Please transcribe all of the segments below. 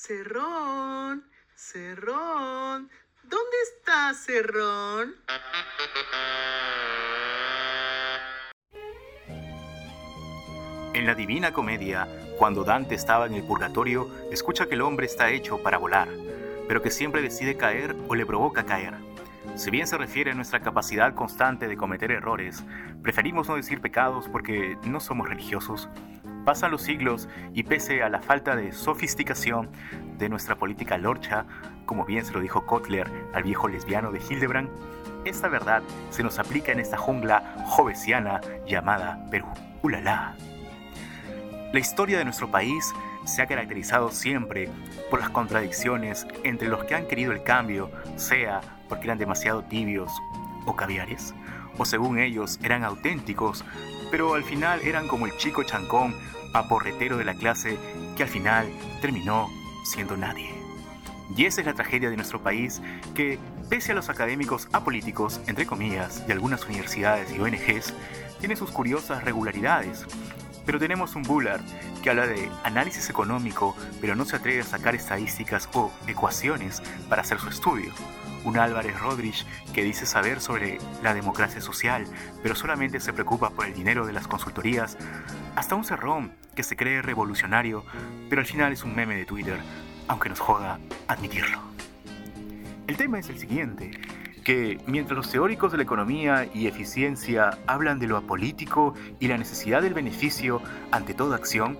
Cerrón, Cerrón, ¿dónde está Cerrón? En la Divina Comedia, cuando Dante estaba en el purgatorio, escucha que el hombre está hecho para volar, pero que siempre decide caer o le provoca caer. Si bien se refiere a nuestra capacidad constante de cometer errores, preferimos no decir pecados porque no somos religiosos. Pasan los siglos y pese a la falta de sofisticación de nuestra política lorcha, como bien se lo dijo Kotler al viejo lesbiano de Hildebrand, esta verdad se nos aplica en esta jungla jovesiana llamada Perú. ¡Ulala! La historia de nuestro país se ha caracterizado siempre por las contradicciones entre los que han querido el cambio, sea porque eran demasiado tibios o caviares, o según ellos eran auténticos, pero al final eran como el chico chancón aporretero de la clase que al final terminó siendo nadie. Y esa es la tragedia de nuestro país que, pese a los académicos apolíticos, entre comillas, de algunas universidades y ONGs, tiene sus curiosas regularidades, pero tenemos un Bullard que habla de análisis económico, pero no se atreve a sacar estadísticas o ecuaciones para hacer su estudio. Un Álvarez Rodríguez que dice saber sobre la democracia social, pero solamente se preocupa por el dinero de las consultorías. Hasta un Cerrón que se cree revolucionario, pero al final es un meme de Twitter, aunque nos joda admitirlo. El tema es el siguiente que mientras los teóricos de la economía y eficiencia hablan de lo apolítico y la necesidad del beneficio ante toda acción,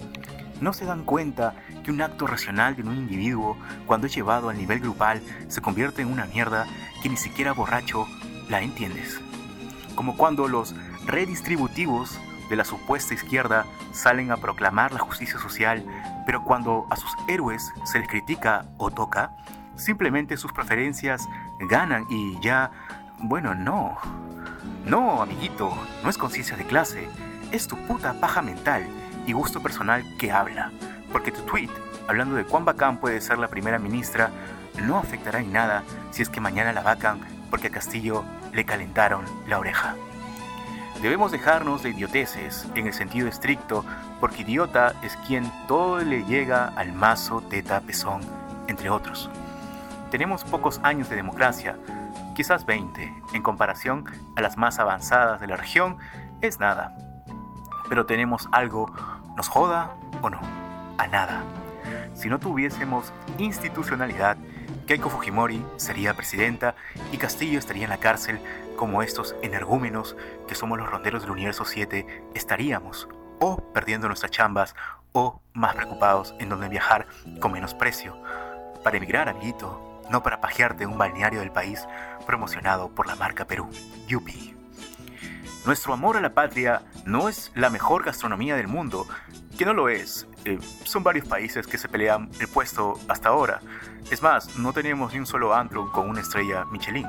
no se dan cuenta que un acto racional de un individuo, cuando es llevado al nivel grupal, se convierte en una mierda que ni siquiera borracho la entiendes. Como cuando los redistributivos de la supuesta izquierda salen a proclamar la justicia social, pero cuando a sus héroes se les critica o toca, Simplemente sus preferencias ganan y ya... Bueno, no. No, amiguito, no es conciencia de clase. Es tu puta paja mental y gusto personal que habla. Porque tu tweet, hablando de cuán bacán puede ser la primera ministra, no afectará en nada si es que mañana la vacan porque a Castillo le calentaron la oreja. Debemos dejarnos de idioteces en el sentido estricto, porque idiota es quien todo le llega al mazo, teta, pezón, entre otros. Tenemos pocos años de democracia, quizás 20, en comparación a las más avanzadas de la región, es nada. Pero tenemos algo, nos joda o no, a nada. Si no tuviésemos institucionalidad, Keiko Fujimori sería presidenta y Castillo estaría en la cárcel como estos energúmenos que somos los ronderos del universo 7 estaríamos, o perdiendo nuestras chambas, o más preocupados en dónde viajar con menos precio. Para emigrar, amiguito, no para pajearte un balneario del país promocionado por la marca Perú, Yupi. Nuestro amor a la patria no es la mejor gastronomía del mundo, que no lo es. Eh, son varios países que se pelean el puesto hasta ahora. Es más, no tenemos ni un solo antro con una estrella Michelin.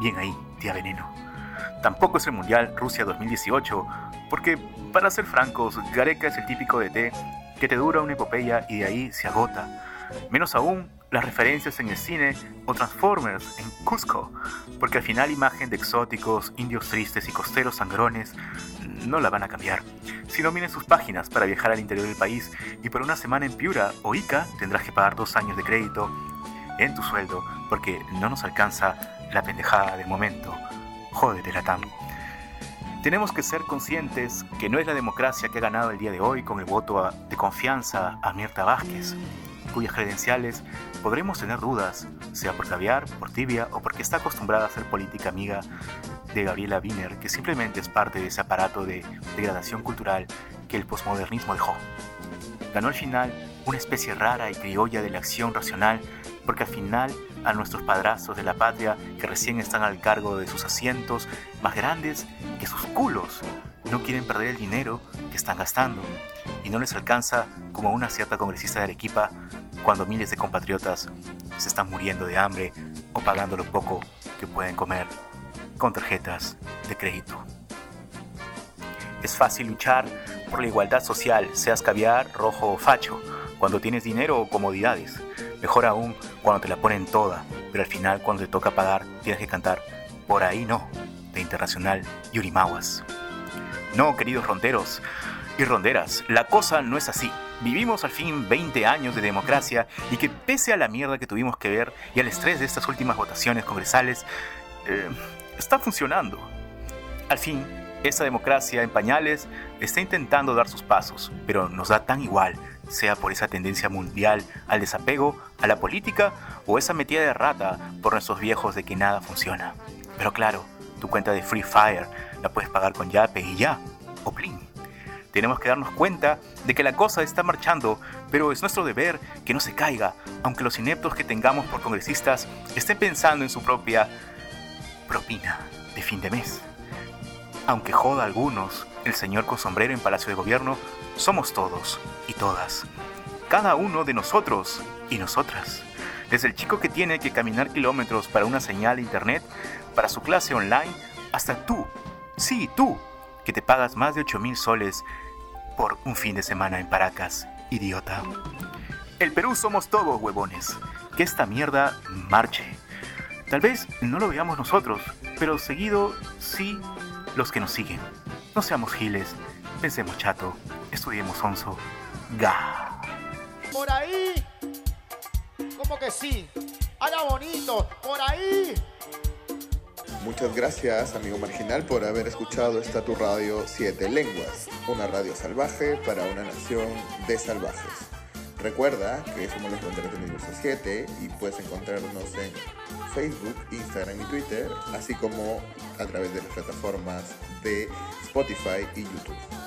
Bien ahí, tía Veneno. Tampoco es el Mundial Rusia 2018, porque, para ser francos, Gareca es el típico de té que te dura una epopeya y de ahí se agota. Menos aún las referencias en el cine o Transformers en Cusco, porque al final imagen de exóticos, indios tristes y costeros sangrones no la van a cambiar. Si no miren sus páginas para viajar al interior del país y por una semana en Piura o Ica tendrás que pagar dos años de crédito en tu sueldo porque no nos alcanza la pendejada del momento. Jódete, Latam. Tenemos que ser conscientes que no es la democracia que ha ganado el día de hoy con el voto de confianza a Mirta Vázquez cuyas credenciales podremos tener dudas, sea por caviar, por tibia o porque está acostumbrada a ser política amiga de Gabriela Wiener, que simplemente es parte de ese aparato de degradación cultural que el posmodernismo dejó. Ganó al final una especie rara y criolla de la acción racional, porque al final a nuestros padrazos de la patria que recién están al cargo de sus asientos más grandes que sus culos, no quieren perder el dinero que están gastando y no les alcanza como una cierta congresista de Arequipa cuando miles de compatriotas se están muriendo de hambre o pagando lo poco que pueden comer con tarjetas de crédito. Es fácil luchar por la igualdad social, seas caviar, rojo o facho, cuando tienes dinero o comodidades. Mejor aún cuando te la ponen toda, pero al final cuando te toca pagar tienes que cantar Por ahí no, de Internacional Yurimaguas. No, queridos ronderos y ronderas, la cosa no es así. Vivimos al fin 20 años de democracia y que pese a la mierda que tuvimos que ver y al estrés de estas últimas votaciones congresales, eh, está funcionando. Al fin, esa democracia en pañales está intentando dar sus pasos, pero nos da tan igual, sea por esa tendencia mundial al desapego, a la política o esa metida de rata por nuestros viejos de que nada funciona. Pero claro, tu cuenta de Free Fire la puedes pagar con Yape y ya, o Plin. Tenemos que darnos cuenta de que la cosa está marchando, pero es nuestro deber que no se caiga, aunque los ineptos que tengamos por congresistas estén pensando en su propia propina de fin de mes. Aunque joda a algunos, el señor con sombrero en Palacio de Gobierno, somos todos y todas. Cada uno de nosotros y nosotras. Desde el chico que tiene que caminar kilómetros para una señal de internet, para su clase online, hasta tú, sí, tú, que te pagas más de 8 mil soles por un fin de semana en Paracas, idiota. El Perú somos todos, huevones. Que esta mierda marche. Tal vez no lo veamos nosotros, pero seguido sí los que nos siguen. No seamos giles, pensemos chato, estudiemos onzo. Ga. Por ahí. ¿Cómo que sí? Haga bonito. Por ahí. Muchas gracias, amigo marginal, por haber escuchado esta tu radio Siete Lenguas, una radio salvaje para una nación de salvajes. Recuerda que somos los Fronteras del Universo 7 y puedes encontrarnos en Facebook, Instagram y Twitter, así como a través de las plataformas de Spotify y YouTube.